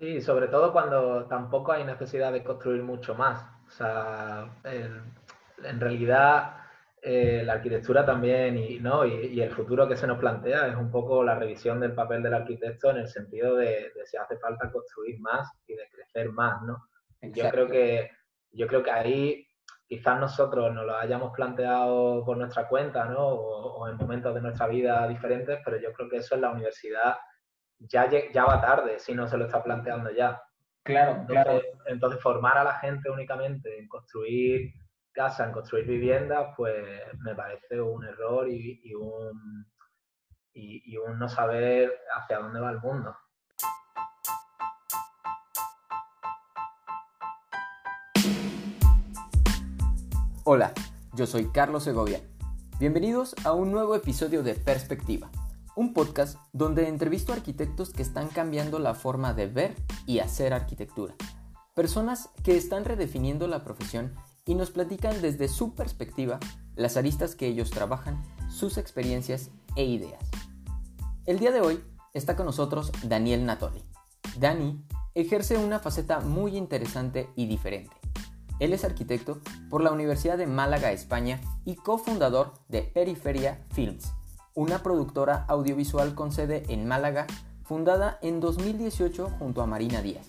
Sí, sobre todo cuando tampoco hay necesidad de construir mucho más. O sea, en realidad eh, la arquitectura también y, ¿no? Y, el futuro que se nos plantea es un poco la revisión del papel del arquitecto en el sentido de, si hace falta construir más y de crecer más, ¿no? Yo creo, que, yo creo que ahí quizás nosotros nos lo hayamos planteado por nuestra cuenta, ¿no? O, en momentos de nuestra vida diferentes, pero yo creo que eso en la universidad ya, ya va tarde si no se lo está planteando ya. Claro, claro. Entonces, formar a la gente únicamente en construir casa, en construir viviendas, pues me parece un error y, un, y, un no saber hacia dónde va el mundo. Hola, yo soy Carlos Segovia. Bienvenidos a un nuevo episodio de Perspectiva, un podcast donde entrevisto a arquitectos que están cambiando la forma de ver y hacer arquitectura. Personas que están redefiniendo la profesión y nos platican desde su perspectiva las aristas que ellos trabajan, sus experiencias e ideas. El día de hoy está con nosotros Daniel Natoli. Dani ejerce una faceta muy interesante y diferente. Él es arquitecto por la Universidad de Málaga, España, y cofundador de Periferia Films, una productora audiovisual con sede en Málaga, fundada en 2018 junto a Marina Díaz.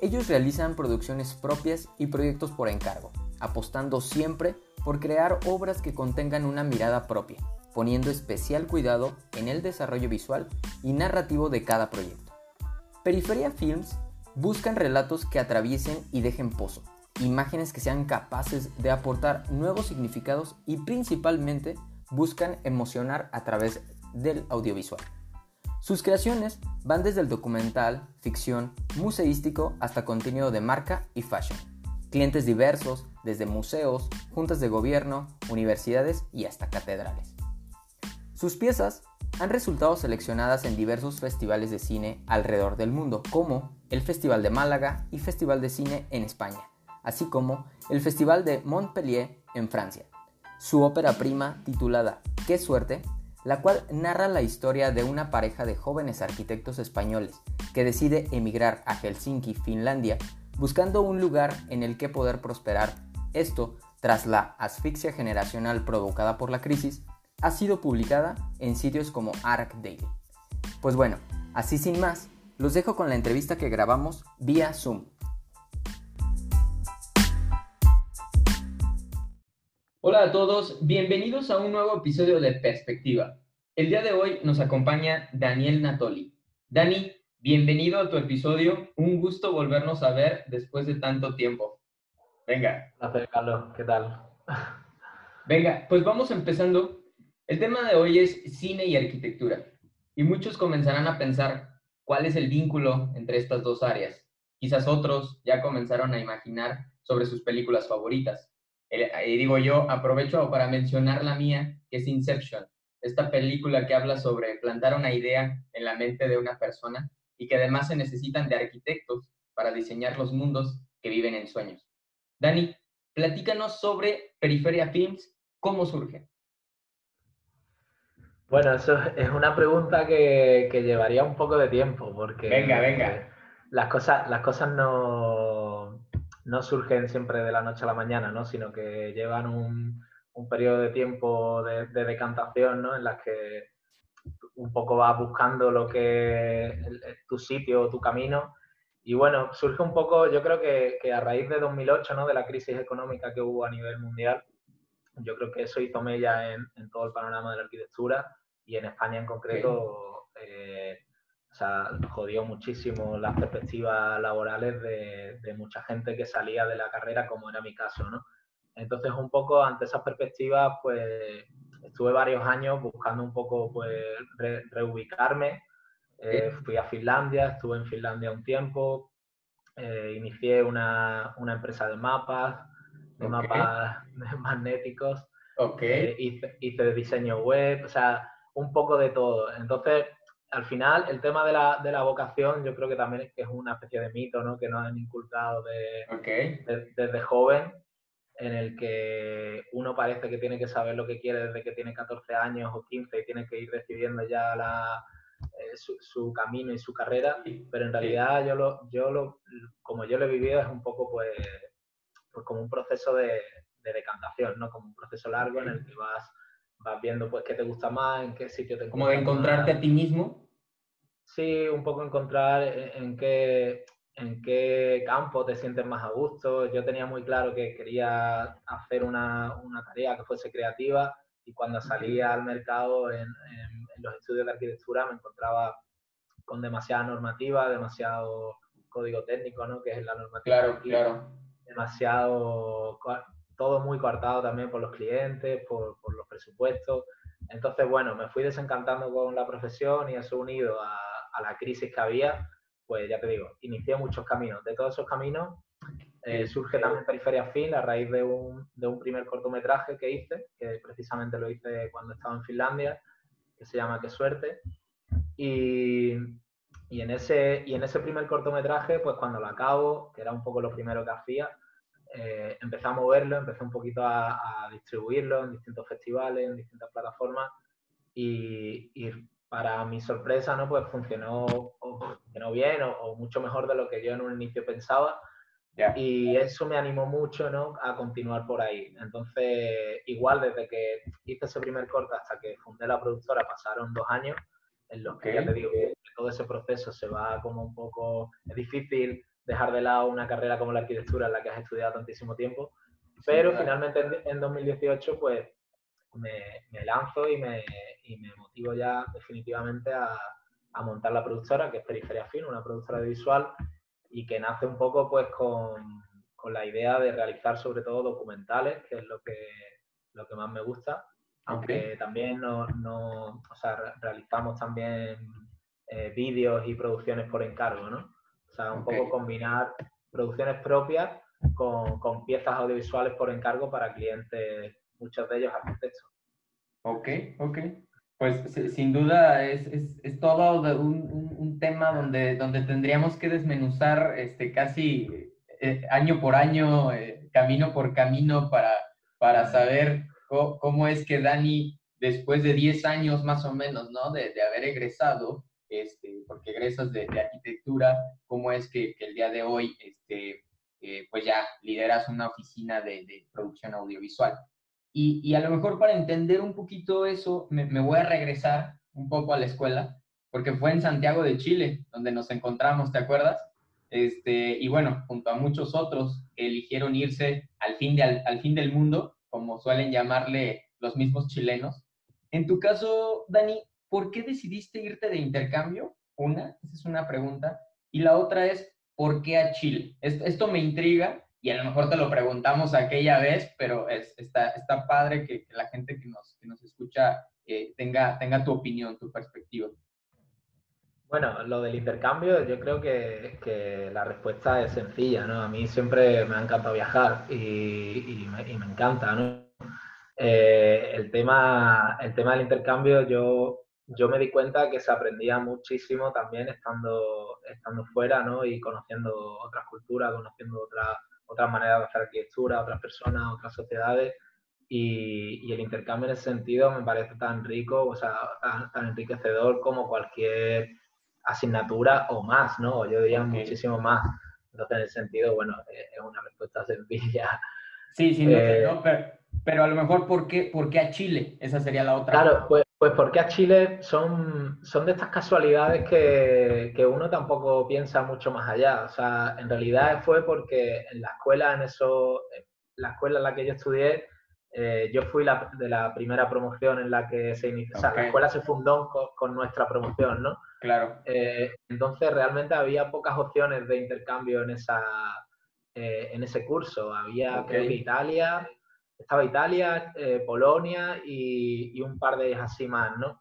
Ellos realizan producciones propias y proyectos por encargo, apostando siempre por crear obras que contengan una mirada propia, poniendo especial cuidado en el desarrollo visual y narrativo de cada proyecto. Periferia Films buscan relatos que atraviesen y dejen pozo, imágenes que sean capaces de aportar nuevos significados y principalmente buscan emocionar a través del audiovisual. Sus creaciones van desde el documental, ficción, museístico hasta contenido de marca y fashion. Clientes diversos, desde museos, juntas de gobierno, universidades y hasta catedrales. Sus piezas han resultado seleccionadas en diversos festivales de cine alrededor del mundo, como el Festival de Málaga y Festival de Cine en España, así como el Festival de Montpellier en Francia. Su ópera prima, titulada Qué suerte, la cual narra la historia de una pareja de jóvenes arquitectos españoles que decide emigrar a Helsinki, Finlandia, buscando un lugar en el que poder prosperar esto, tras la asfixia generacional provocada por la crisis, ha sido publicada en sitios como Arc Daily. Pues bueno, así sin más, los dejo con la entrevista que grabamos vía Zoom. Hola a todos, bienvenidos a un nuevo episodio de Perspectiva. El día de hoy nos acompaña Daniel Natoli. Dani, bienvenido a tu episodio, un gusto volvernos a ver después de tanto tiempo. Venga. Carlos. ¿Qué tal? Venga, pues vamos empezando. El tema de hoy es cine y arquitectura. Y muchos comenzarán a pensar cuál es el vínculo entre estas dos áreas. Quizás otros ya comenzaron a imaginar sobre sus películas favoritas. Y digo yo, aprovecho para mencionar la mía, que es Inception. Esta película que habla sobre plantar una idea en la mente de una persona y que además se necesitan de arquitectos para diseñar los mundos que viven en sueños. Dani, platícanos sobre Periferia Films, ¿cómo surge? Bueno, eso es una pregunta que, llevaría un poco de tiempo, porque venga, venga. las cosas, las cosas no, no surgen siempre de la noche a la mañana, ¿no? sino que llevan un, periodo de tiempo de, decantación ¿no? en las que un poco vas buscando lo que es tu sitio o tu camino y bueno, surge un poco, yo creo que, a raíz de 2008, ¿no? de la crisis económica que hubo a nivel mundial, yo creo que eso hizo mella en, todo el panorama de la arquitectura y en España en concreto, eh, o sea, jodió muchísimo las perspectivas laborales de, mucha gente que salía de la carrera, como era mi caso, ¿no? Entonces, un poco ante esas perspectivas, pues estuve varios años buscando un poco, pues, reubicarme eh, fui a Finlandia, estuve en Finlandia un tiempo, eh, inicié una, una, empresa de mapas, de mapas magnéticos, okay. Eh, hice, hice, diseño web, o sea, un poco de todo. Entonces, al final, el tema de la, de la vocación, yo creo que también es, que es una especie de mito, ¿no? Que nos han inculcado de, desde joven, en el que uno parece que tiene que saber lo que quiere desde que tiene 14 años o 15 y tiene que ir decidiendo ya la, eh, su, camino y su carrera, pero en realidad yo lo, yo lo, como yo lo he vivido es un poco pues, pues como un proceso de, decantación, ¿no? Como un proceso largo en el que vas, vas viendo pues qué te gusta más, en qué sitio te Como de encontrarte a ti mismo. Sí, un poco encontrar en, qué, en qué campo te sientes más a gusto. Yo tenía muy claro que quería hacer una, una tarea que fuese creativa y cuando salía al mercado en, los estudios de arquitectura me encontraba con demasiada normativa, demasiado código técnico, ¿no? Que es la normativa. Claro, claro. Demasiado, todo muy coartado también por los clientes, por, por, los presupuestos. Entonces, bueno, me fui desencantando con la profesión y eso unido a, a la crisis que había, pues ya te digo, inicié muchos caminos. De todos esos caminos eh, surge también Periferia Fin a raíz de un, de un, primer cortometraje que hice, que precisamente lo hice cuando estaba en Finlandia, que se llama Qué suerte. Y, y, en ese, y en ese primer cortometraje, pues cuando lo acabo, que era un poco lo primero que hacía, eh, empecé a moverlo, empecé un poquito a, distribuirlo en distintos festivales, en distintas plataformas y, y, para mi sorpresa, ¿no? Pues funcionó, funcionó bien o, o, mucho mejor de lo que yo en un inicio pensaba y eso me animó mucho ¿no? a continuar por ahí. Entonces, igual desde que hice ese primer corte hasta que fundé la productora pasaron dos años en los que ya te digo que todo ese proceso se va como un poco... Es difícil dejar de lado una carrera como la arquitectura en la que has estudiado tantísimo tiempo, pero finalmente en, 2018 pues me, me lanzo y me, y me, motivo ya definitivamente a, a montar la productora, que es Periferia Fin, una productora de visual y que nace un poco pues con, con, la idea de realizar sobre todo documentales, que es lo que, lo que más me gusta, aunque también no, no, o sea, realizamos también eh, vídeos y producciones por encargo, ¿no? O sea, un poco combinar producciones propias con, con, piezas audiovisuales por encargo para clientes, muchos de ellos arquitectos. Ok, ok. Pues sin duda es, es, es todo un, un, tema donde, donde tendríamos que desmenuzar este, casi eh, año por año, eh, camino por camino, para, para saber cómo, es que Dani, después de 10 años más o menos, ¿no? De, de haber egresado, este, porque egresas de, de, arquitectura, cómo es que, el día de hoy, este, eh, pues ya lideras una oficina de, producción audiovisual. Y, y, a lo mejor para entender un poquito eso, me, voy a regresar un poco a la escuela, porque fue en Santiago de Chile donde nos encontramos, ¿te acuerdas? Este, y bueno, junto a muchos otros que eligieron irse al fin, de, al fin del mundo, como suelen llamarle los mismos chilenos. En tu caso, Dani, ¿por qué decidiste irte de intercambio? Una, esa es una pregunta. Y la otra es, ¿por qué a Chile? Esto, me intriga y a lo mejor te lo preguntamos aquella vez, pero es, está, está padre que, la gente que nos, que nos escucha eh, tenga, tenga tu opinión, tu perspectiva. Bueno, lo del intercambio, yo creo que, la respuesta es sencilla, ¿no? A mí siempre me ha encantado viajar y, me, encanta. Eh, el, tema, el tema del intercambio, yo, yo me di cuenta que se aprendía muchísimo también estando, estando fuera, ¿no? Y conociendo otras culturas, conociendo otras otras maneras de hacer arquitectura, otras personas, otras sociedades. Y, y, el intercambio en ese sentido me parece tan rico, o sea, tan, tan enriquecedor como cualquier asignatura o más, ¿no? Yo diría muchísimo más. Entonces, en ese sentido, bueno, es una respuesta sencilla. Sí, sí, eh, no, pero, pero, a lo mejor, ¿por qué, ¿por qué a Chile? Esa sería la otra. Claro, pues pues porque a Chile son, son de estas casualidades que, que, uno tampoco piensa mucho más allá. O sea, en realidad fue porque en la escuela, en eso, la escuela en la que yo estudié, eh, yo fui la, de la primera promoción en la que se inició. Okay. O sea, la escuela se fundó con, con nuestra promoción, ¿no? Claro. Eh, entonces, realmente había pocas opciones de intercambio en, esa, eh, en ese curso. Había, okay. creo que Italia, estaba Italia, eh, Polonia y, y, un par de así más, ¿no?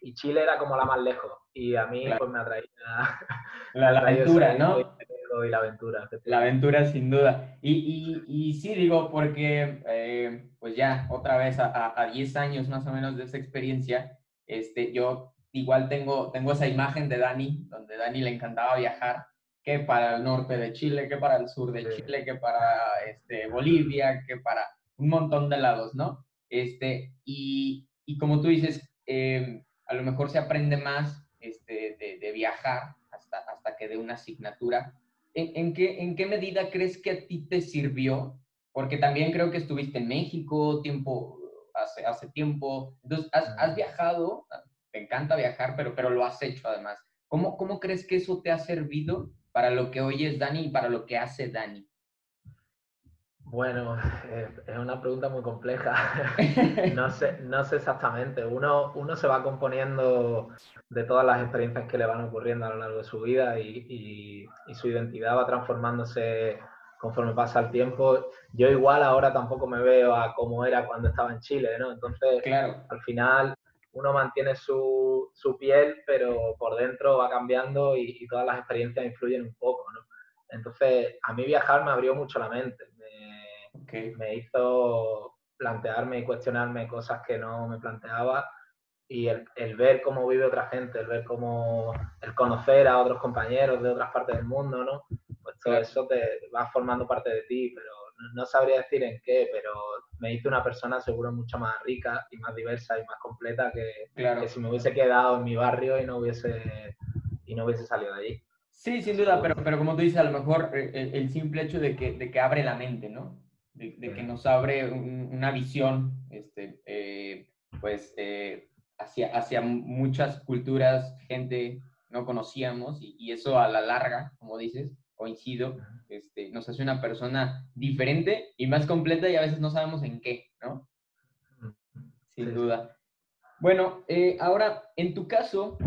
Y Chile era como la más lejos. Y a mí, claro. pues me atraía. La, la aventura, ¿no? Y la aventura. La aventura, sin duda. Y, y, y sí, digo, porque, eh, pues ya, otra vez, a 10 años más o menos de esa experiencia, este, yo igual tengo, tengo esa imagen de Dani, donde Dani le encantaba viajar, que para el norte de Chile, que para el sur de sí. Chile, que para este, Bolivia, que para un montón de lados, ¿no? Este, y, y como tú dices, eh, a lo mejor se aprende más este, de, viajar hasta, hasta que dé una asignatura. ¿En, qué, ¿En qué medida crees que a ti te sirvió? Porque también creo que estuviste en México tiempo, hace, hace tiempo. Entonces, has, has viajado, te encanta viajar, pero, pero lo has hecho además. ¿Cómo, ¿Cómo crees que eso te ha servido para lo que hoy es Dani y para lo que hace Dani? Bueno, es una pregunta muy compleja. No sé, no sé exactamente. Uno, uno se va componiendo de todas las experiencias que le van ocurriendo a lo largo de su vida y, y, su identidad va transformándose conforme pasa el tiempo. Yo igual ahora tampoco me veo a cómo era cuando estaba en Chile, ¿no? Entonces, claro. al final uno mantiene su, su piel, pero por dentro va cambiando y, y, todas las experiencias influyen un poco, ¿no? Entonces, a mí viajar me abrió mucho la mente me hizo plantearme y cuestionarme cosas que no me planteaba y el, el, ver cómo vive otra gente, el ver cómo, el conocer a otros compañeros de otras partes del mundo, ¿no? Pues todo eso te va formando parte de ti, pero no sabría decir en qué, pero me hizo una persona seguro mucho más rica y más diversa y más completa que, que si me hubiese quedado en mi barrio y no hubiese, y no hubiese salido de allí. Sí, sin duda, pero, pero como tú dices, a lo mejor eh, el, el simple hecho de que, de que abre la mente, ¿no? De, que nos abre una visión, este, eh, pues, eh, hacia, hacia muchas culturas, gente no conocíamos, y, eso a la larga, como dices, coincido, este, nos hace una persona diferente y más completa y a veces no sabemos en qué, ¿no? Sin duda. Bueno, eh, ahora, en tu caso,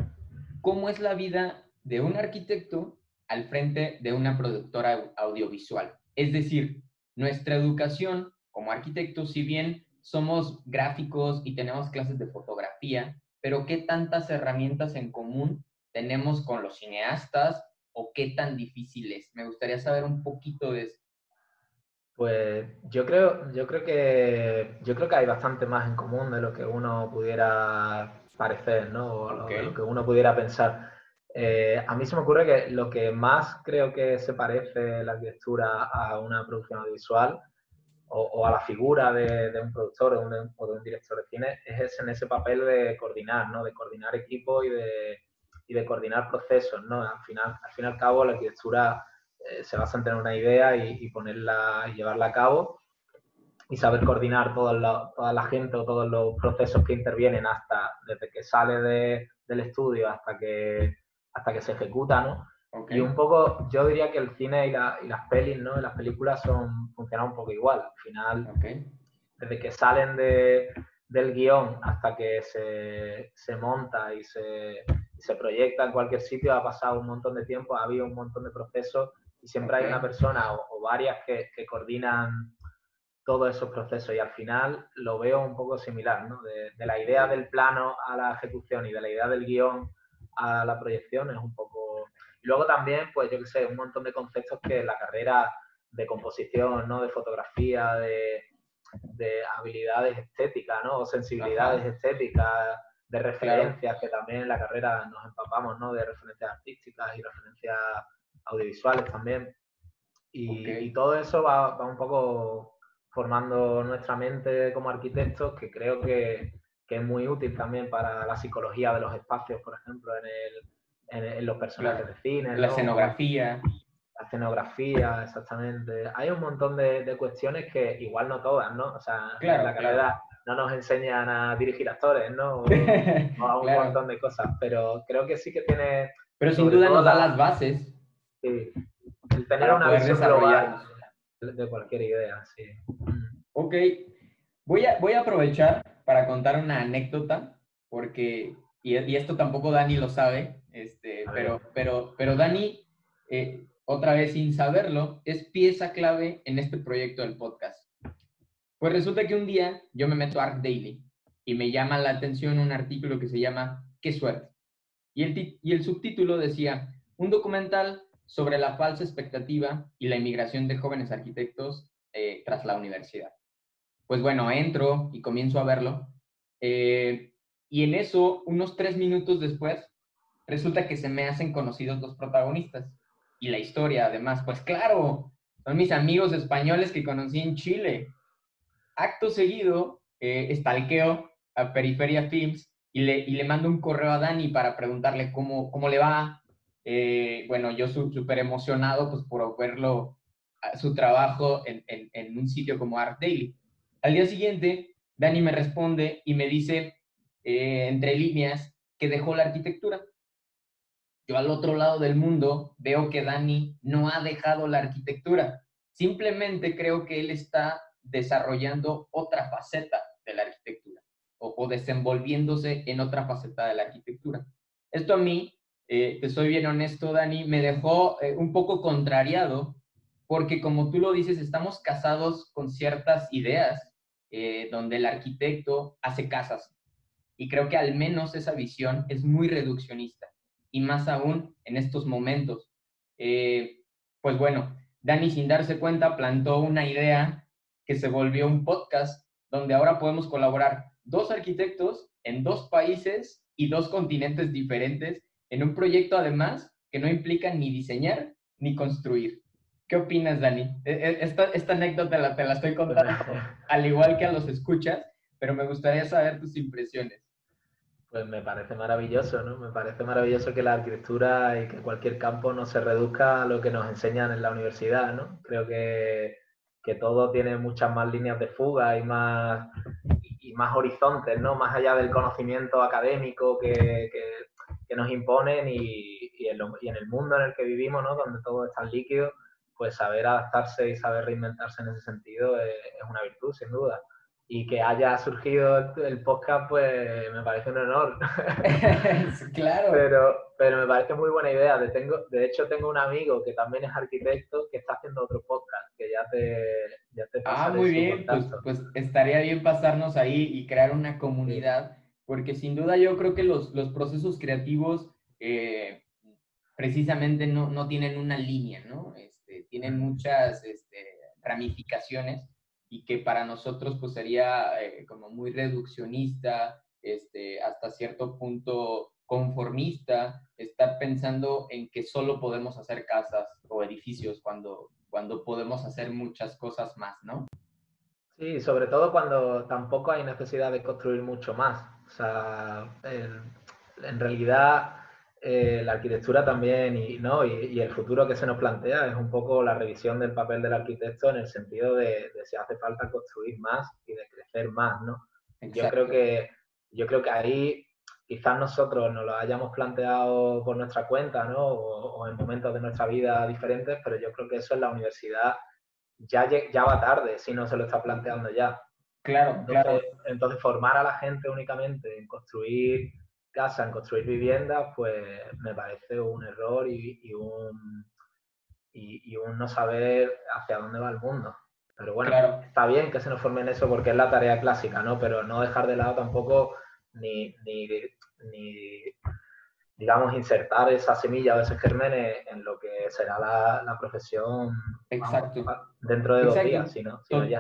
¿cómo es la vida de un arquitecto al frente de una productora audiovisual? Es decir, nuestra educación como arquitectos, si bien somos gráficos y tenemos clases de fotografía, pero ¿qué tantas herramientas en común tenemos con los cineastas o qué tan difíciles? Me gustaría saber un poquito de eso. Pues yo creo, yo creo que yo creo que hay bastante más en común de lo que uno pudiera parecer, ¿no? O lo que uno pudiera pensar. Eh, a mí se me ocurre que lo que más creo que se parece la arquitectura a una producción audiovisual o, a la figura de, un productor o, de un director de cine es en ese papel de coordinar, ¿no? De coordinar equipos y de, y de coordinar procesos, ¿no? Al final, al fin y al cabo, la arquitectura eh, se basa en tener una idea y, ponerla y llevarla a cabo y saber coordinar toda la, toda la gente o todos los procesos que intervienen hasta desde que sale del estudio hasta que hasta que se ejecuta, ¿no? Y un poco, yo diría que el cine y, las pelis, ¿no? Las películas son, funcionan un poco igual. Al final, desde que salen de, del guion hasta que se, se monta y se, se, proyecta en cualquier sitio, ha pasado un montón de tiempo, ha habido un montón de procesos y siempre hay una persona o, varias que, que, coordinan todos esos procesos y al final lo veo un poco similar, ¿no? De, de la idea del plano a la ejecución y de la idea del guion a la proyección es un poco... luego también, pues yo que sé, un montón de conceptos que la carrera de composición, ¿no? De fotografía, de, de habilidades estéticas, ¿no? O sensibilidades estéticas, de referencias, que también en la carrera nos empapamos, ¿no? De referencias artísticas y referencias audiovisuales también. Y, todo eso va, va, un poco formando nuestra mente como arquitectos, que creo que, que es muy útil también para la psicología de los espacios, por ejemplo, en, el, en, los personajes de cine. La escenografía. La escenografía, exactamente. Hay un montón de, cuestiones que igual no todas, ¿no? O sea, en la carrera no nos enseñan a dirigir actores, ¿no? O, a un montón de cosas, pero creo que sí que tiene... Pero sin duda nos da las bases. Sí, el tener una visión global de cualquier idea, sí. Ok, voy a, voy a aprovechar para contar una anécdota, porque, y, esto tampoco Dani lo sabe, este, pero, pero, pero Dani, eh, otra vez sin saberlo, es pieza clave en este proyecto del podcast. Pues resulta que un día yo me meto a Arc Daily y me llama la atención un artículo que se llama Qué suerte. Y el, y el subtítulo decía, un documental sobre la falsa expectativa y la inmigración de jóvenes arquitectos eh, tras la universidad pues bueno, entro y comienzo a verlo. Eh, y en eso, unos tres minutos después, resulta que se me hacen conocidos los protagonistas. Y la historia, además, pues claro, son mis amigos españoles que conocí en Chile. Acto seguido, eh, estalqueo a Periferia Films y le, y mando un correo a Dani para preguntarle cómo, cómo le va. Eh, bueno, yo súper emocionado pues, por verlo, su trabajo en, en, un sitio como Art Daily. Al día siguiente, Dani me responde y me dice, eh, entre líneas, que dejó la arquitectura. Yo al otro lado del mundo veo que Dani no ha dejado la arquitectura. Simplemente creo que él está desarrollando otra faceta de la arquitectura o, desenvolviéndose en otra faceta de la arquitectura. Esto a mí, eh, te soy bien honesto, Dani, me dejó eh, un poco contrariado porque como tú lo dices, estamos casados con ciertas ideas eh, donde el arquitecto hace casas. Y creo que al menos esa visión es muy reduccionista. Y más aún en estos momentos. pues bueno, Dani sin darse cuenta plantó una idea que se volvió un podcast donde ahora podemos colaborar dos arquitectos en dos países y dos continentes diferentes en un proyecto además que no implica ni diseñar ni construir. ¿Qué opinas, Dani? E, e, esta, esta anécdota la, te la estoy contando al igual que a los escuchas, pero me gustaría saber tus impresiones. Pues me parece maravilloso, ¿no? Me parece maravilloso que la arquitectura y que cualquier campo no se reduzca a lo que nos enseñan en la universidad, ¿no? Creo que que todo tiene muchas más líneas de fuga y más, y, más horizontes, ¿no? Más allá del conocimiento académico que, que, nos imponen y, y, en y, en el mundo en el que vivimos, ¿no? Donde todo es tan líquido, pues saber adaptarse y saber reinventarse en ese sentido es, es una virtud, sin duda y que haya surgido el podcast, pues me parece un honor. claro. Pero, pero me parece muy buena idea. De, tengo, de hecho, tengo un amigo que también es arquitecto que está haciendo otro podcast, que ya te, ya te Ah, muy bien. Pues, pues, estaría bien pasarnos ahí y crear una comunidad, porque sin duda yo creo que los, los procesos creativos eh, precisamente no, no, tienen una línea, ¿no? Este, tienen muchas este, ramificaciones y que para nosotros pues sería eh, como muy reduccionista, este, hasta cierto punto conformista, estar pensando en que solo podemos hacer casas o edificios cuando, cuando podemos hacer muchas cosas más, ¿no? Sí, sobre todo cuando tampoco hay necesidad de construir mucho más. O sea, en realidad eh, la arquitectura también y, ¿no? Y, el futuro que se nos plantea es un poco la revisión del papel del arquitecto en el sentido de, si hace falta construir más y de crecer más, ¿no? Yo creo, que, yo creo que ahí quizás nosotros nos lo hayamos planteado por nuestra cuenta, ¿no? O, en momentos de nuestra vida diferentes, pero yo creo que eso en la universidad ya, ya va tarde si no se lo está planteando ya. Claro, claro. Entonces, formar a la gente únicamente en construir casa, en construir viviendas, pues me parece un error y, un, y, un no saber hacia dónde va el mundo. Pero bueno, está bien que se nos forme en eso porque es la tarea clásica, ¿no? Pero no dejar de lado tampoco ni, ni, digamos, insertar esa semilla o ese germen en lo que será la, profesión Exacto. dentro de dos días.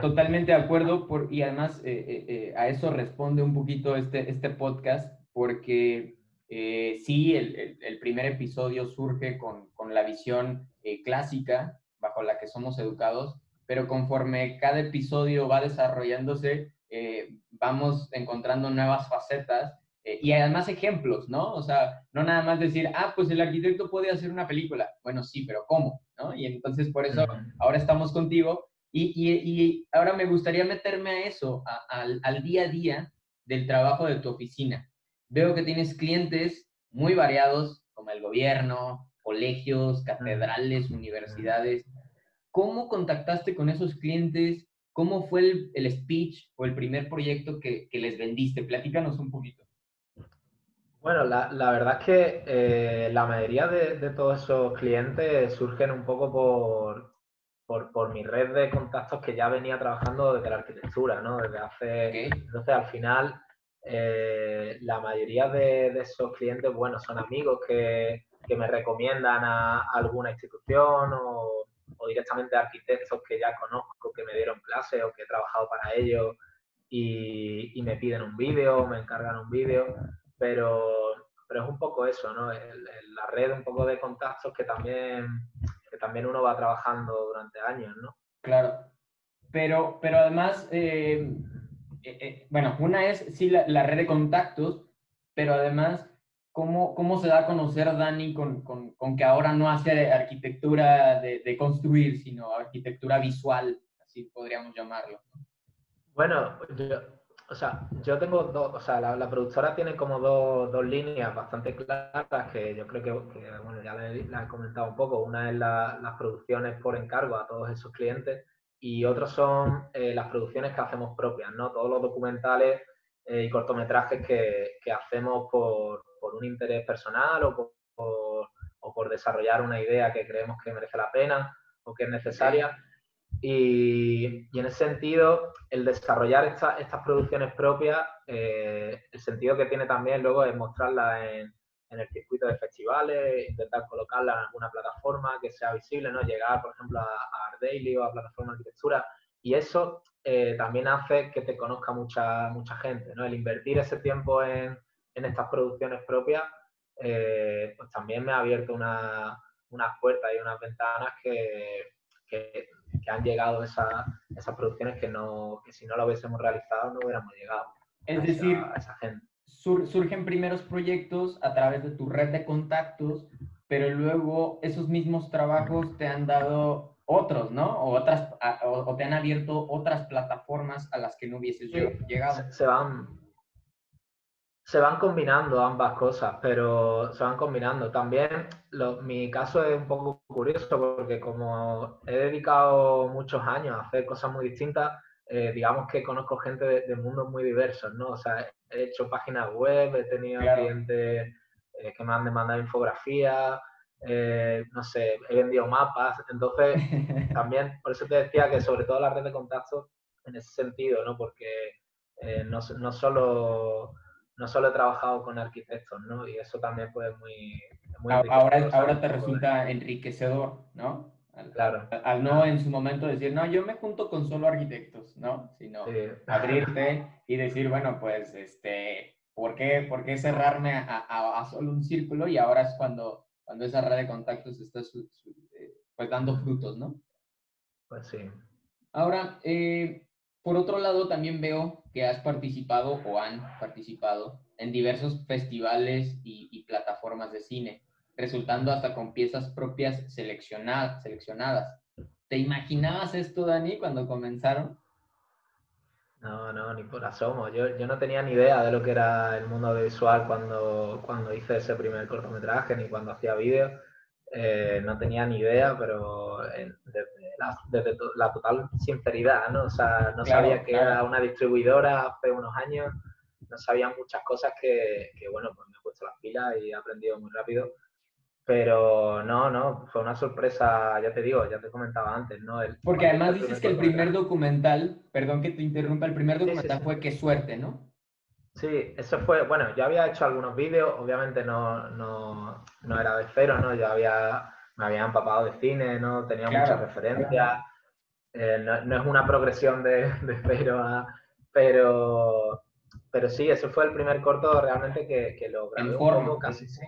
Totalmente de acuerdo por, y además eh, eh, eh, a eso responde un poquito este, este podcast porque eh, sí, el, primer episodio surge con, la visión eh, clásica bajo la que somos educados, pero conforme cada episodio va desarrollándose, eh, vamos encontrando nuevas facetas y además ejemplos, ¿no? O sea, no nada más decir, ah, pues el arquitecto puede hacer una película. Bueno, sí, pero ¿cómo? ¿No? Y entonces por eso ahora estamos contigo y, ahora me gustaría meterme a eso, al día a día del trabajo de tu oficina veo que tienes clientes muy variados, como el gobierno, colegios, catedrales, universidades. ¿Cómo contactaste con esos clientes? ¿Cómo fue el, speech o el primer proyecto que, les vendiste? Platícanos un poquito. Bueno, la, verdad es que eh, la mayoría de, todos esos clientes surgen un poco por, por, mi red de contactos que ya venía trabajando desde la arquitectura, ¿no? Desde hace... Entonces, al final, eh, la mayoría de, esos clientes, bueno, son amigos que, me recomiendan a, alguna institución o, directamente arquitectos que ya conozco, que me dieron clase o que he trabajado para ellos y, me piden un vídeo, me encargan un vídeo, pero, pero es un poco eso, ¿no? la red, un poco de contactos que también, que también uno va trabajando durante años, ¿no? Claro, pero, pero además... Eh, eh, eh, bueno, una es sí la, red de contactos, pero además, ¿cómo, cómo se da a conocer Dani con, con, con que ahora no hace arquitectura de, de, construir, sino arquitectura visual, así podríamos llamarlo? Bueno, yo, o sea, yo tengo dos, o sea, la, productora tiene como dos, dos, líneas bastante claras que yo creo que, bueno, ya la he comentado un poco. Una es las producciones por encargo a todos esos clientes y otros son eh, las producciones que hacemos propias, ¿no? Todos los documentales eh, y cortometrajes que, que hacemos por, por, un interés personal o por, o por desarrollar una idea que creemos que merece la pena o que es necesaria. Y, y, en ese sentido, el desarrollar estas producciones propias, eh, el sentido que tiene también luego es mostrarlas en, en, el circuito de festivales, intentar colocarlas en alguna plataforma que sea visible, ¿no? Llegar, por ejemplo, a, a Art Daily o a plataforma de arquitectura. Y eso eh, también hace que te conozca mucha, mucha gente, ¿no? El invertir ese tiempo en, en estas producciones propias, eh, pues también me ha abierto una, unas puertas y unas ventanas que, que que han llegado esas, esas producciones que, no, que si no lo hubiésemos realizado no hubiéramos llegado. Es decir, esa gente. Surgen primeros proyectos a través de tu red de contactos, pero luego esos mismos trabajos te han dado otros, ¿no? O, otras, o, te han abierto otras plataformas a las que no hubieses llegado. se van, se van combinando ambas cosas, pero se van combinando. También mi caso es un poco curioso porque como he dedicado muchos años a hacer cosas muy distintas, eh, digamos que conozco gente de, mundos muy diversos, ¿no? O sea, he hecho páginas web, he tenido clientes eh, que me han demandado infografía, eh, no sé, he vendido mapas. Entonces, también, por eso te decía que sobre todo la red de contactos en ese sentido, ¿no? Porque no, no solo no solo he trabajado con arquitectos, ¿no? Y eso también puede muy... muy ahora, ahora te resulta enriquecedor, ¿no? Claro. Al no en su momento decir, no, yo me junto con solo arquitectos, ¿no? Sino abrirte y decir, bueno, pues, este, ¿por qué, por qué cerrarme a, a, solo un círculo? Y ahora es cuando, cuando esa red de contactos está eh, pues dando frutos, ¿no? Pues sí. Ahora, eh, por otro lado, también veo que has participado o han participado en diversos festivales y, plataformas de cine, resultando hasta con piezas propias seleccionadas. seleccionadas. ¿Te imaginabas esto, Dani, cuando comenzaron? No, no, ni por asomo. Yo, yo no tenía ni idea de lo que era el mundo visual cuando, cuando hice ese primer cortometraje, ni cuando hacía vídeos. Eh, no tenía ni idea, pero desde, la, total sinceridad, ¿no? O sea, no sabía que era una distribuidora hace unos años, no sabía muchas cosas que, bueno, pues me he puesto las pilas y he aprendido muy rápido. Pero no, no, fue una sorpresa, ya te digo, ya te comentaba antes, ¿no? Porque además dices que el primer documental, perdón que te interrumpa, el primer documental fue Qué suerte, ¿no? Sí, eso fue, bueno, yo había hecho algunos vídeos, obviamente no, no, no era de cero, ¿no? Yo había, me había empapado de cine, ¿no? Tenía muchas referencias. Eh, no, es una progresión de, de cero a... Pero, pero sí, eso fue el primer corto realmente que, que lo grabé un poco, casi, sí.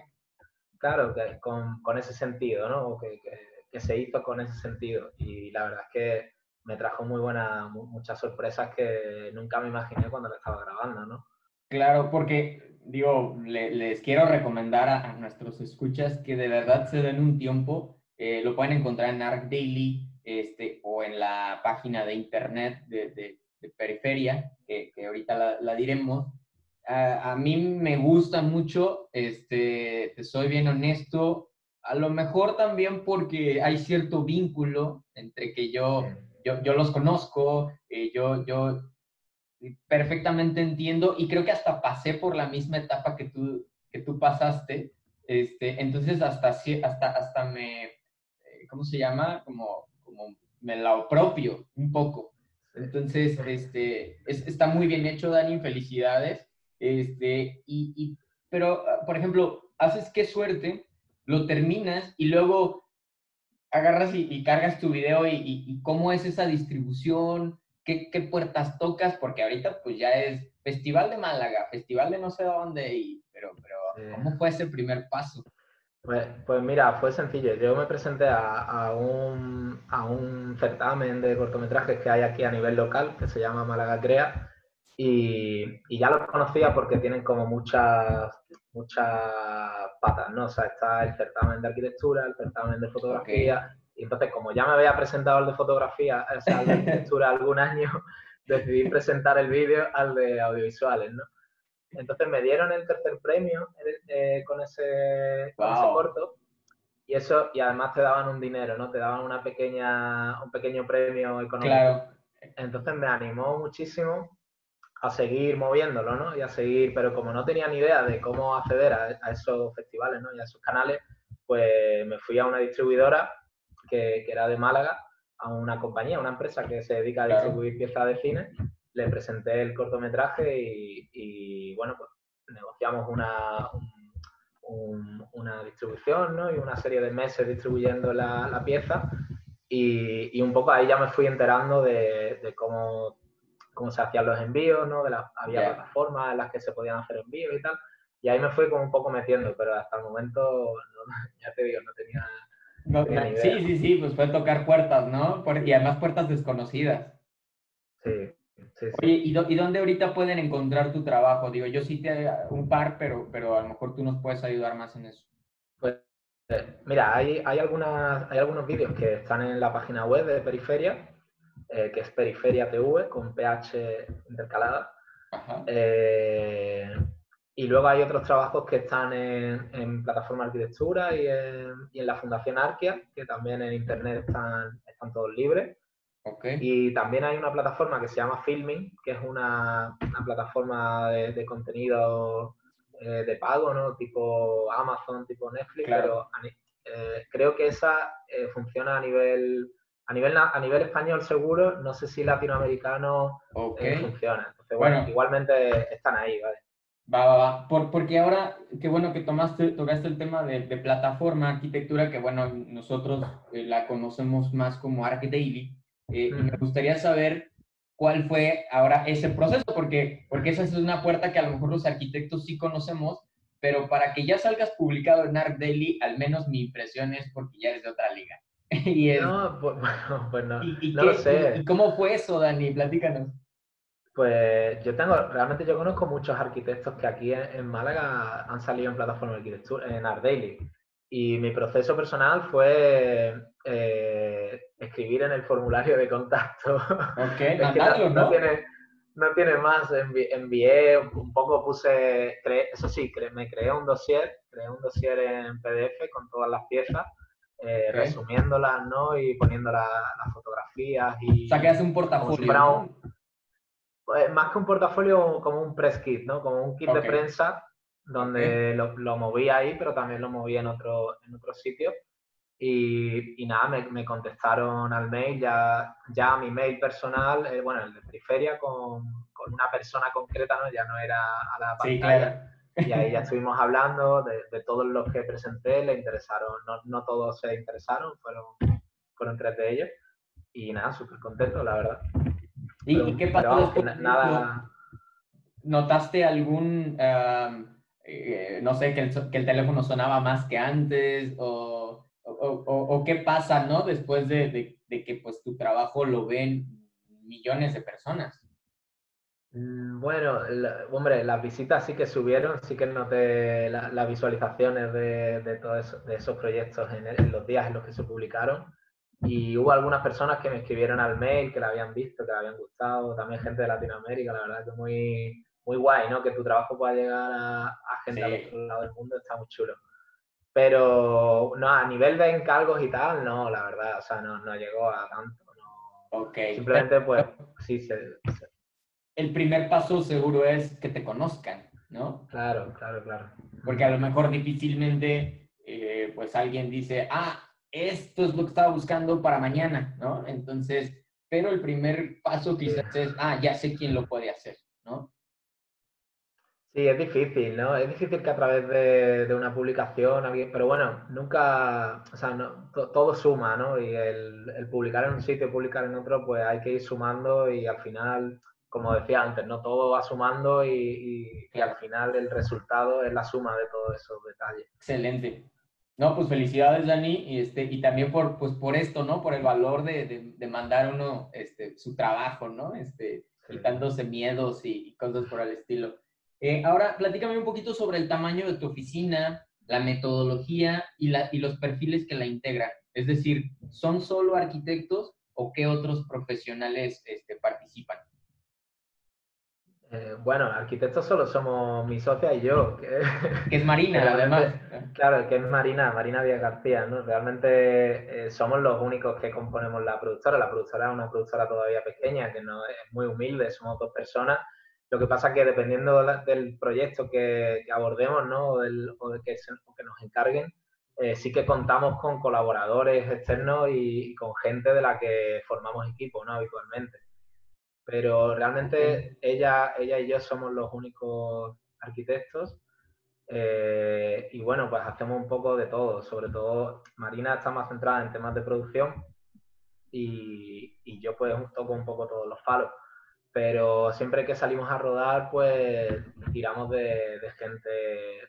Claro, que, con, con, ese sentido, ¿no? Que, que, se hizo con ese sentido. Y la verdad es que me trajo muy buenas, muchas sorpresas que nunca me imaginé cuando lo estaba grabando, ¿no? Claro, porque digo, les quiero recomendar a, nuestros escuchas que de verdad se den un tiempo. Eh, lo pueden encontrar en Arc Daily este, o en la página de internet de, Periferia, que, ahorita la, diremos. A, mí me gusta mucho, este, te soy bien honesto, a lo mejor también porque hay cierto vínculo entre que yo, yo, yo los conozco, eh, yo, yo perfectamente entiendo y creo que hasta pasé por la misma etapa que tú, que tú pasaste. Este, entonces hasta, hasta, hasta me, eh, ¿cómo se llama? Como, como me la apropio un poco. Entonces, este, está muy bien hecho, Dani, felicidades. Este, y, y, pero, ah, por ejemplo, haces qué suerte, lo terminas y luego agarras y, cargas tu video y, y, cómo es esa distribución, ¿Qué, puertas tocas? Porque ahorita pues ya es Festival de Málaga, Festival de no sé dónde, y, pero, pero ¿cómo fue ese primer paso? Pues, pues mira, fue sencillo. Yo me presenté a, a, un, a un certamen de cortometrajes que hay aquí a nivel local, que se llama Málaga Crea, Y, ya los conocía porque tienen como muchas, muchas patas, ¿no? O sea, está el certamen de arquitectura, el certamen de fotografía, y entonces como ya me había presentado el de fotografía, o sea, el de arquitectura algún año, decidí presentar el vídeo al de audiovisuales, ¿no? Entonces me dieron el tercer premio eh, con, ese, con, ese, corto y eso y además te daban un dinero, ¿no? Te daban una pequeña un pequeño premio económico. Claro. Entonces me animó muchísimo a seguir moviéndolo, ¿no? Y a seguir, pero como no tenía ni idea de cómo acceder a, esos festivales, ¿no? Y a esos canales, pues me fui a una distribuidora que, que, era de Málaga, a una compañía, una empresa que se dedica a distribuir piezas de cine. Le presenté el cortometraje y, bueno, pues negociamos una, una distribución, ¿no? Y una serie de meses distribuyendo la, la pieza. Y, y, un poco ahí ya me fui enterando de, de cómo cómo se hacían los envíos, ¿no? De las, había plataformas en las que se podían hacer envíos y tal. Y ahí me fui como un poco metiendo, pero hasta el momento, ya te digo, no tenía... Sí, sí, sí, pues fue tocar puertas, ¿no? y además puertas desconocidas. Sí, sí, sí. Oye, ¿y, ¿y, dónde ahorita pueden encontrar tu trabajo? Digo, yo sí te un par, pero, pero a lo mejor tú nos puedes ayudar más en eso. Pues, eh, mira, hay, hay, algunas, hay algunos vídeos que están en la página web de Periferia, eh, que es Periferia TV, con PH intercalada. Eh, y luego hay otros trabajos que están en, plataforma arquitectura y en, la Fundación Arquia, que también en internet están, están todos libres. Y también hay una plataforma que se llama Filming, que es una, plataforma de, contenido eh, de pago, ¿no? Tipo Amazon, tipo Netflix, pero creo que esa funciona a nivel a nivel, a nivel español seguro, no sé si latinoamericano eh, funciona. Entonces, bueno, igualmente están ahí, ¿vale? Va, va, va. Por, porque ahora, qué bueno que tomaste, tocaste el tema de, plataforma, arquitectura, que bueno, nosotros eh, la conocemos más como ArcDaily. Eh, y me gustaría saber cuál fue ahora ese proceso, porque, porque esa es una puerta que a lo mejor los arquitectos sí conocemos, pero para que ya salgas publicado en ArcDaily, al menos mi impresión es porque ya eres de otra liga. y No, pues, pues no, no lo sé. ¿Y cómo fue eso, Dani? Platícanos. Pues yo tengo, realmente yo conozco muchos arquitectos que aquí en, Málaga han salido en plataforma de arquitectura, en Art Daily. Y mi proceso personal fue eh, escribir en el formulario de contacto. Ok, mandarlo, ¿no? No tiene, no tiene más. envié, un poco puse, eso sí, me creé un dossier, creé un dossier en PDF con todas las piezas eh, resumiéndolas, ¿no? Y poniendo las fotografías y... O sea, que hace un portafolio. Pues, más que un portafolio, como un press kit, ¿no? Como un kit de prensa donde lo, lo moví ahí, pero también lo moví en otro, en otro sitio. Y, y nada, me, me, contestaron al mail, ya, ya mi mail personal, eh, bueno, el de Periferia, con, con, una persona concreta, ¿no? Ya no era a la pantalla. Sí, claro y ahí ya estuvimos hablando de, todos los que presenté, le interesaron, no, no todos se interesaron, fueron, fueron tres de ellos. Y nada, súper contento, la verdad. ¿Y, qué pasó? nada... ¿Notaste algún, eh, no sé, que el, que el, teléfono sonaba más que antes? O, o, o, qué pasa, ¿no? Después de, de, de que pues tu trabajo lo ven millones de personas. Mm, bueno, hombre, las visitas sí que subieron, sí que noté las visualizaciones de, de todos esos proyectos en, los días en los que se publicaron. Y hubo algunas personas que me escribieron al mail, que la habían visto, que le habían gustado, también gente de Latinoamérica, la verdad que muy, muy guay, ¿no? Que tu trabajo pueda llegar a, gente al otro lado del mundo está muy chulo. Pero no, a nivel de encargos y tal, no, la verdad, o sea, no, no llegó a tanto. No. Simplemente, pues, sí, se, el primer paso seguro es que te conozcan, ¿no? Claro, claro, claro. Porque a lo mejor difícilmente, eh, pues alguien dice, ah, esto es lo que estaba buscando para mañana, ¿no? Entonces, pero el primer paso quizás es, ah, ya sé quién lo puede hacer, ¿no? Sí, es difícil, ¿no? Es difícil que a través de, una publicación, alguien, pero bueno, nunca, o sea, no, todo suma, ¿no? Y el, el, publicar en un sitio, publicar en otro, pues hay que ir sumando y al final como decía antes, ¿no? Todo va sumando y, al final el resultado es la suma de todos esos detalles. Excelente. No, pues felicidades, Dani, y, este, y también por, pues, por esto, ¿no? Por el valor de, de, mandar uno este, su trabajo, ¿no? Este, quitándose miedos y, cosas por el estilo. Eh, ahora, platícame un poquito sobre el tamaño de tu oficina, la metodología y, la, y los perfiles que la integran. Es decir, ¿son solo arquitectos o qué otros profesionales este, participan? Eh, bueno, arquitectos solo somos mi socia y yo. Que, es Marina, además. Claro, que es Marina, Marina Díaz García, ¿no? Realmente eh, somos los únicos que componemos la productora. La productora es una productora todavía pequeña, que no es muy humilde, somos dos personas. Lo que pasa es que dependiendo del proyecto que, abordemos, ¿no? O, de que, que nos encarguen, eh, sí que contamos con colaboradores externos y, y, con gente de la que formamos equipo, ¿no? Habitualmente pero realmente ella, ella y yo somos los únicos arquitectos. Eh, y bueno, pues hacemos un poco de todo. Sobre todo, Marina está más centrada en temas de producción y, y yo pues toco un poco todos los palos. Pero siempre que salimos a rodar, pues tiramos de, de gente,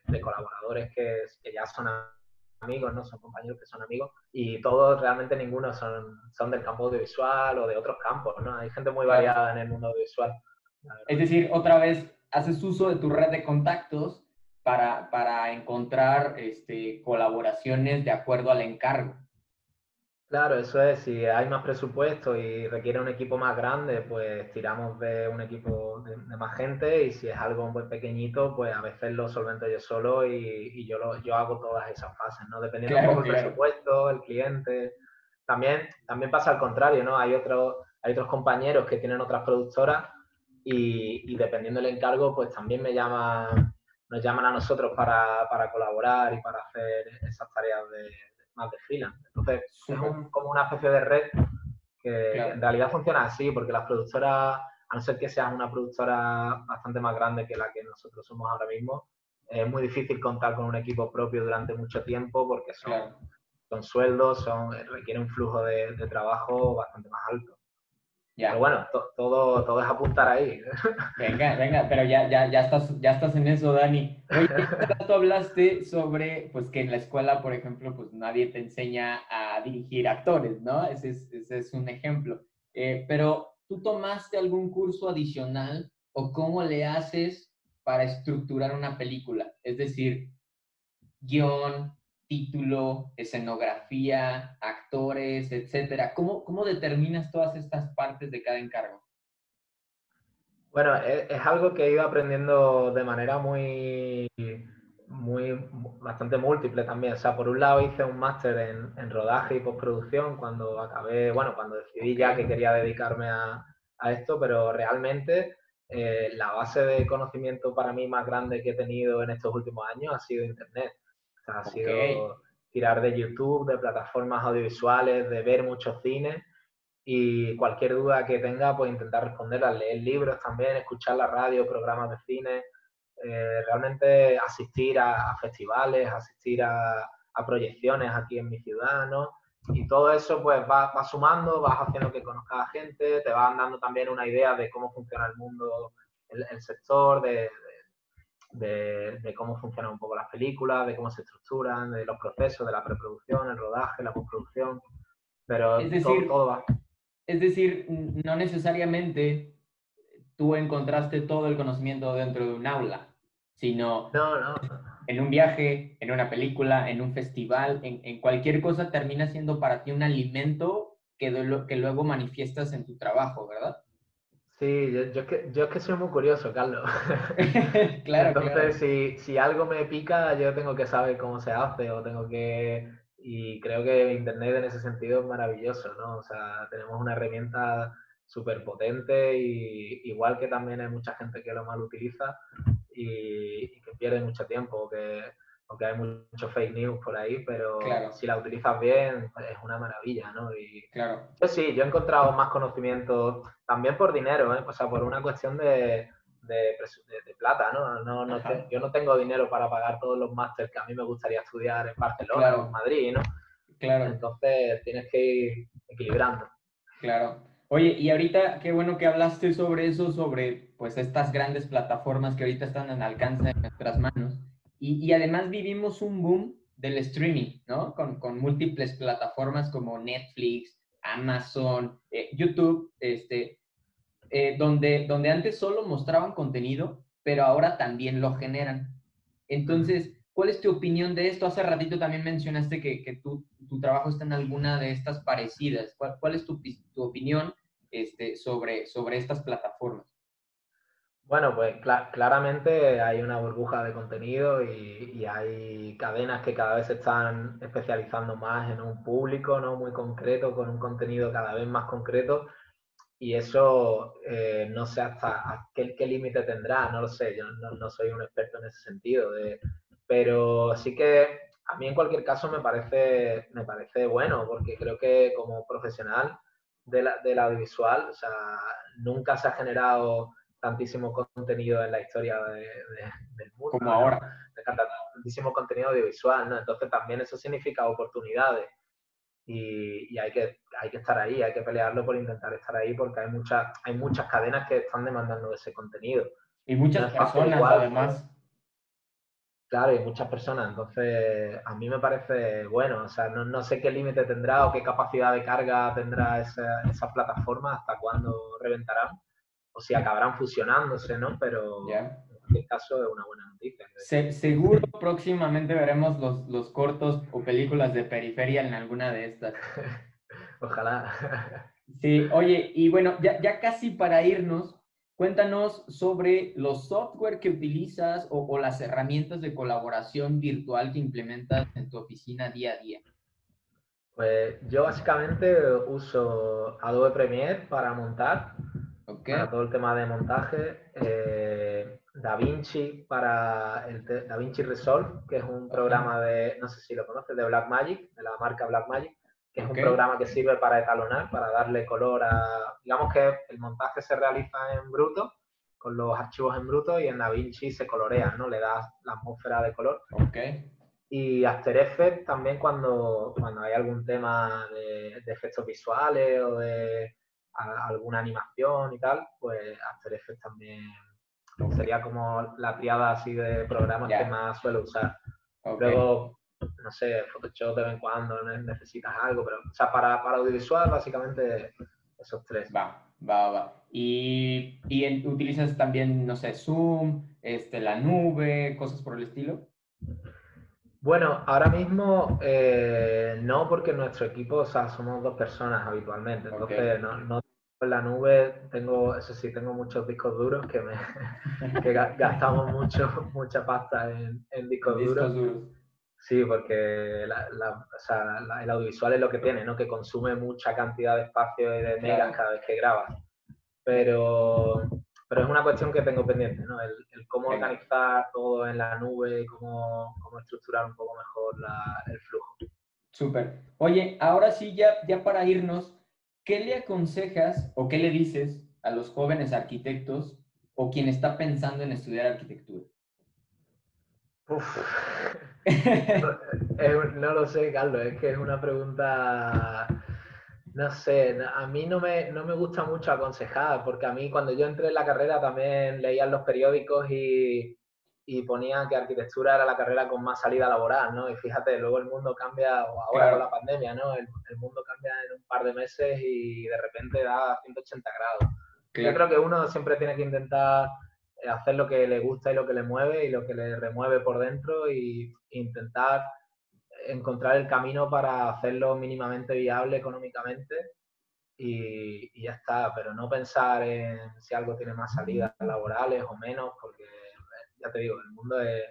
de colaboradores que, que ya son amigos, ¿no? Son compañeros que son amigos y todos, realmente ninguno son, son del campo audiovisual o de otros campos, ¿no? Hay gente muy variada en el mundo audiovisual. Es decir, otra vez, haces uso de tu red de contactos para, para encontrar este, colaboraciones de acuerdo al encargo. Claro, eso es, si hay más presupuesto y requiere un equipo más grande, pues tiramos de un equipo de, más gente y si es algo muy pequeñito, pues a veces lo solvento yo solo y, yo, lo, yo hago todas esas fases, ¿no? Dependiendo un poco del presupuesto, el cliente. También, también pasa al contrario, ¿no? Hay, otros hay otros compañeros que tienen otras productoras y, y dependiendo del encargo, pues también me llaman, nos llaman a nosotros para, para colaborar y para hacer esas tareas de más de freelance. Entonces, es como una especie de red que en realidad funciona así, porque las productoras, a no ser que sean una productora bastante más grande que la que nosotros somos ahora mismo, es muy difícil contar con un equipo propio durante mucho tiempo porque son, son sueldos, son, requiere un flujo de, de trabajo bastante más alto. Pero bueno, todo, todo es apuntar ahí. Venga, venga, pero ya, ya, ya, estás, ya estás en eso, Dani. Oye, tú hablaste sobre, pues que en la escuela, por ejemplo, pues nadie te enseña a dirigir actores, ¿no? Ese es, ese es un ejemplo. Eh, pero, ¿tú tomaste algún curso adicional o cómo le haces para estructurar una película? Es decir, guion, título, escenografía, actores, etcétera. ¿Cómo, ¿Cómo determinas todas estas partes de cada encargo? Bueno, es, es, algo que he ido aprendiendo de manera muy, muy, bastante múltiple también. O sea, por un lado hice un máster en, en, rodaje y postproducción cuando acabé, bueno, cuando decidí ya que quería dedicarme a, a esto, pero realmente eh, la base de conocimiento para mí más grande que he tenido en estos últimos años ha sido Internet ha sido tirar de YouTube, de plataformas audiovisuales, de ver muchos cines y cualquier duda que tenga, pues intentar responderla, leer libros también, escuchar la radio, programas de cine, eh, realmente asistir a, festivales, asistir a, proyecciones aquí en mi ciudad, ¿no? Y todo eso pues va, va, sumando, vas haciendo que conozcas a gente, te van dando también una idea de cómo funciona el mundo, el, el sector, de, de, cómo funcionan un poco las películas, de cómo se estructuran, de los procesos, de la preproducción, el rodaje, la postproducción, pero es decir, todo, va. Es decir, no necesariamente tú encontraste todo el conocimiento dentro de un aula, sino en un viaje, en una película, en un festival, en, en cualquier cosa termina siendo para ti un alimento que, que luego manifiestas en tu trabajo, ¿verdad? Sí, yo, yo, es que, yo es que soy muy curioso, Carlos. claro. Entonces, Si, si algo me pica, yo tengo que saber cómo se hace o tengo que... Y creo que Internet en ese sentido es maravilloso, ¿no? O sea, tenemos una herramienta súper potente y igual que también hay mucha gente que lo mal utiliza y, y que pierde mucho tiempo, que aunque hay mucho fake news por ahí, pero si la utilizas bien es una maravilla, ¿no? Y claro. Yo sí, yo he encontrado más conocimiento también por dinero, ¿eh? o sea, por una cuestión de, de, plata, ¿no? no, no yo no tengo dinero para pagar todos los másteres que a mí me gustaría estudiar en Barcelona o en Madrid, ¿no? Claro. Entonces tienes que ir equilibrando. Claro. Oye, y ahorita qué bueno que hablaste sobre eso, sobre pues estas grandes plataformas que ahorita están en alcance de nuestras manos. Y, además vivimos un boom del streaming, ¿no? Con, con múltiples plataformas como Netflix, Amazon, eh, YouTube. Este, eh, donde, donde antes solo mostraban contenido, pero ahora también lo generan. Entonces, ¿cuál es tu opinión de esto? Hace ratito también mencionaste que, que tu, tu, trabajo está en alguna de estas parecidas. ¿Cuál, cuál es tu, tu opinión este, sobre, sobre estas plataformas? Bueno, pues claramente hay una burbuja de contenido y, hay cadenas que cada vez se están especializando más en un público ¿no? muy concreto, con un contenido cada vez más concreto. Y eso eh, no sé hasta qué, límite tendrá, no lo sé, yo no, soy un experto en ese sentido. De, pero sí que a mí en cualquier caso me parece, me parece bueno, porque creo que como profesional de la, del audiovisual, o sea, nunca se ha generado tantísimo contenido en la historia de, de, del mundo. Como ahora. Tantísimo contenido audiovisual, ¿no? Entonces también eso significa oportunidades. Y, y, hay, que, hay que estar ahí, hay que pelearlo por intentar estar ahí porque hay, muchas hay muchas cadenas que están demandando ese contenido. Y muchas personas igual, además. Claro, y muchas personas. Entonces, a mí me parece bueno. O sea, no, no sé qué límite tendrá o qué capacidad de carga tendrá esa, esa plataforma, hasta cuándo reventarán o si acabarán fusionándose, ¿no? Pero yeah. en cualquier caso es una buena noticia. Se, seguro próximamente veremos los, los cortos o películas de periferia en alguna de estas. Ojalá. sí, oye, y bueno, ya, ya casi para irnos, cuéntanos sobre los software que utilizas o, o las herramientas de colaboración virtual que implementas en tu oficina día a día. Pues yo básicamente uso Adobe Premiere para montar, para todo el tema de montaje, eh, DaVinci para el DaVinci Resolve, que es un okay. programa de, no sé si lo conoces, de Blackmagic, de la marca Blackmagic, que es okay. un programa que sirve para etalonar, para darle color a, digamos que el montaje se realiza en bruto, con los archivos en bruto y en DaVinci se colorea, ¿no? Le das la atmósfera de color. Okay. Y After Effects también cuando, cuando hay algún tema de, de efectos visuales o de a, alguna animación y tal, pues After Effects también sería como la triada así de programas yeah. que más suelo usar. Okay. Luego, no sé, Photoshop de vez en cuando necesitas algo, pero o sea, para, para audiovisual básicamente esos tres. Va, va, va. Y, y utilizas también, no sé, Zoom, este, la nube, cosas por el estilo. Bueno, ahora mismo eh, no, porque nuestro equipo, o sea, somos dos personas habitualmente, entonces okay. no, no en la nube tengo, eso sí, tengo muchos discos duros que, me, que gastamos mucho, mucha pasta en, en discos, discos duros. duros. Sí, porque la, la, o sea, la, el audiovisual es lo que tiene, ¿no? Que consume mucha cantidad de espacio y de megas claro. cada vez que grabas. Pero, pero es una cuestión que tengo pendiente, ¿no? El, el cómo Venga. organizar todo en la nube, cómo, cómo estructurar un poco mejor la, el flujo. Súper. Oye, ahora sí, ya, ya para irnos, ¿qué le aconsejas o qué le dices a los jóvenes arquitectos o quien está pensando en estudiar arquitectura? Uf. no lo sé, Carlos, es que es una pregunta, no sé, a mí no me, no me gusta mucho aconsejar, porque a mí cuando yo entré en la carrera también leía los periódicos y, y ponía que arquitectura era la carrera con más salida laboral, ¿no? Y fíjate, luego el mundo cambia, o ahora claro. con la pandemia, ¿no? El, el, mundo cambia en un par de meses y de repente da 180 grados. Claro. Yo creo que uno siempre tiene que intentar hacer lo que le gusta y lo que le mueve y lo que le remueve por dentro y intentar encontrar el camino para hacerlo mínimamente viable económicamente y, y, ya está, pero no pensar en si algo tiene más salidas laborales o menos, porque ya te digo, el mundo es,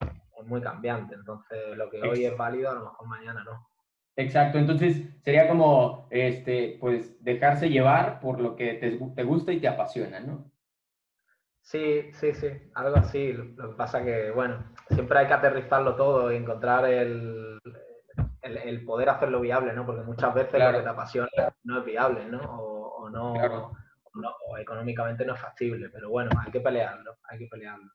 es muy cambiante, entonces lo que hoy es válido a lo mejor mañana no. Exacto, entonces sería como, este, pues, dejarse llevar por lo que te, te gusta y te apasiona, ¿no? Sí, sí, sí, algo así. Lo que pasa que, bueno, siempre hay que aterrizarlo todo y encontrar el, el, el poder hacerlo viable, ¿no? Porque muchas veces claro. lo que te apasiona no es viable, ¿no? O, o no, claro. o no, o económicamente no es factible, pero bueno, hay que pelearlo, hay que pelearlo.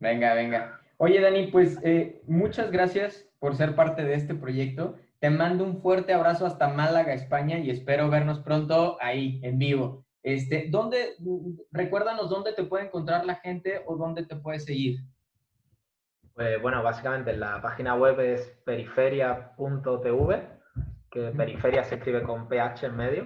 Venga, venga. Oye, Dani, pues eh, muchas gracias por ser parte de este proyecto. Te mando un fuerte abrazo hasta Málaga, España, y espero vernos pronto ahí, en vivo. Este, ¿dónde, recuérdanos dónde te puede encontrar la gente o dónde te puede seguir? Pues bueno, básicamente la página web es periferia.tv, que periferia se escribe con PH en medio,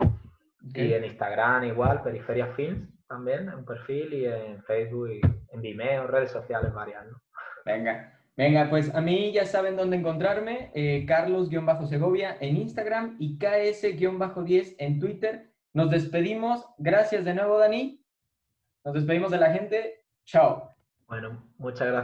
okay. y en Instagram igual, Periferia Films. también, un perfil y en Facebook y en Vimeo, redes sociales varias, ¿no? Venga, venga, pues a mí ya saben dónde encontrarme, eh, Carlos-Segovia en Instagram y KS-10 en Twitter. Nos despedimos. Gracias de nuevo, Dani. Nos despedimos de la gente. Chao. Bueno, muchas gracias.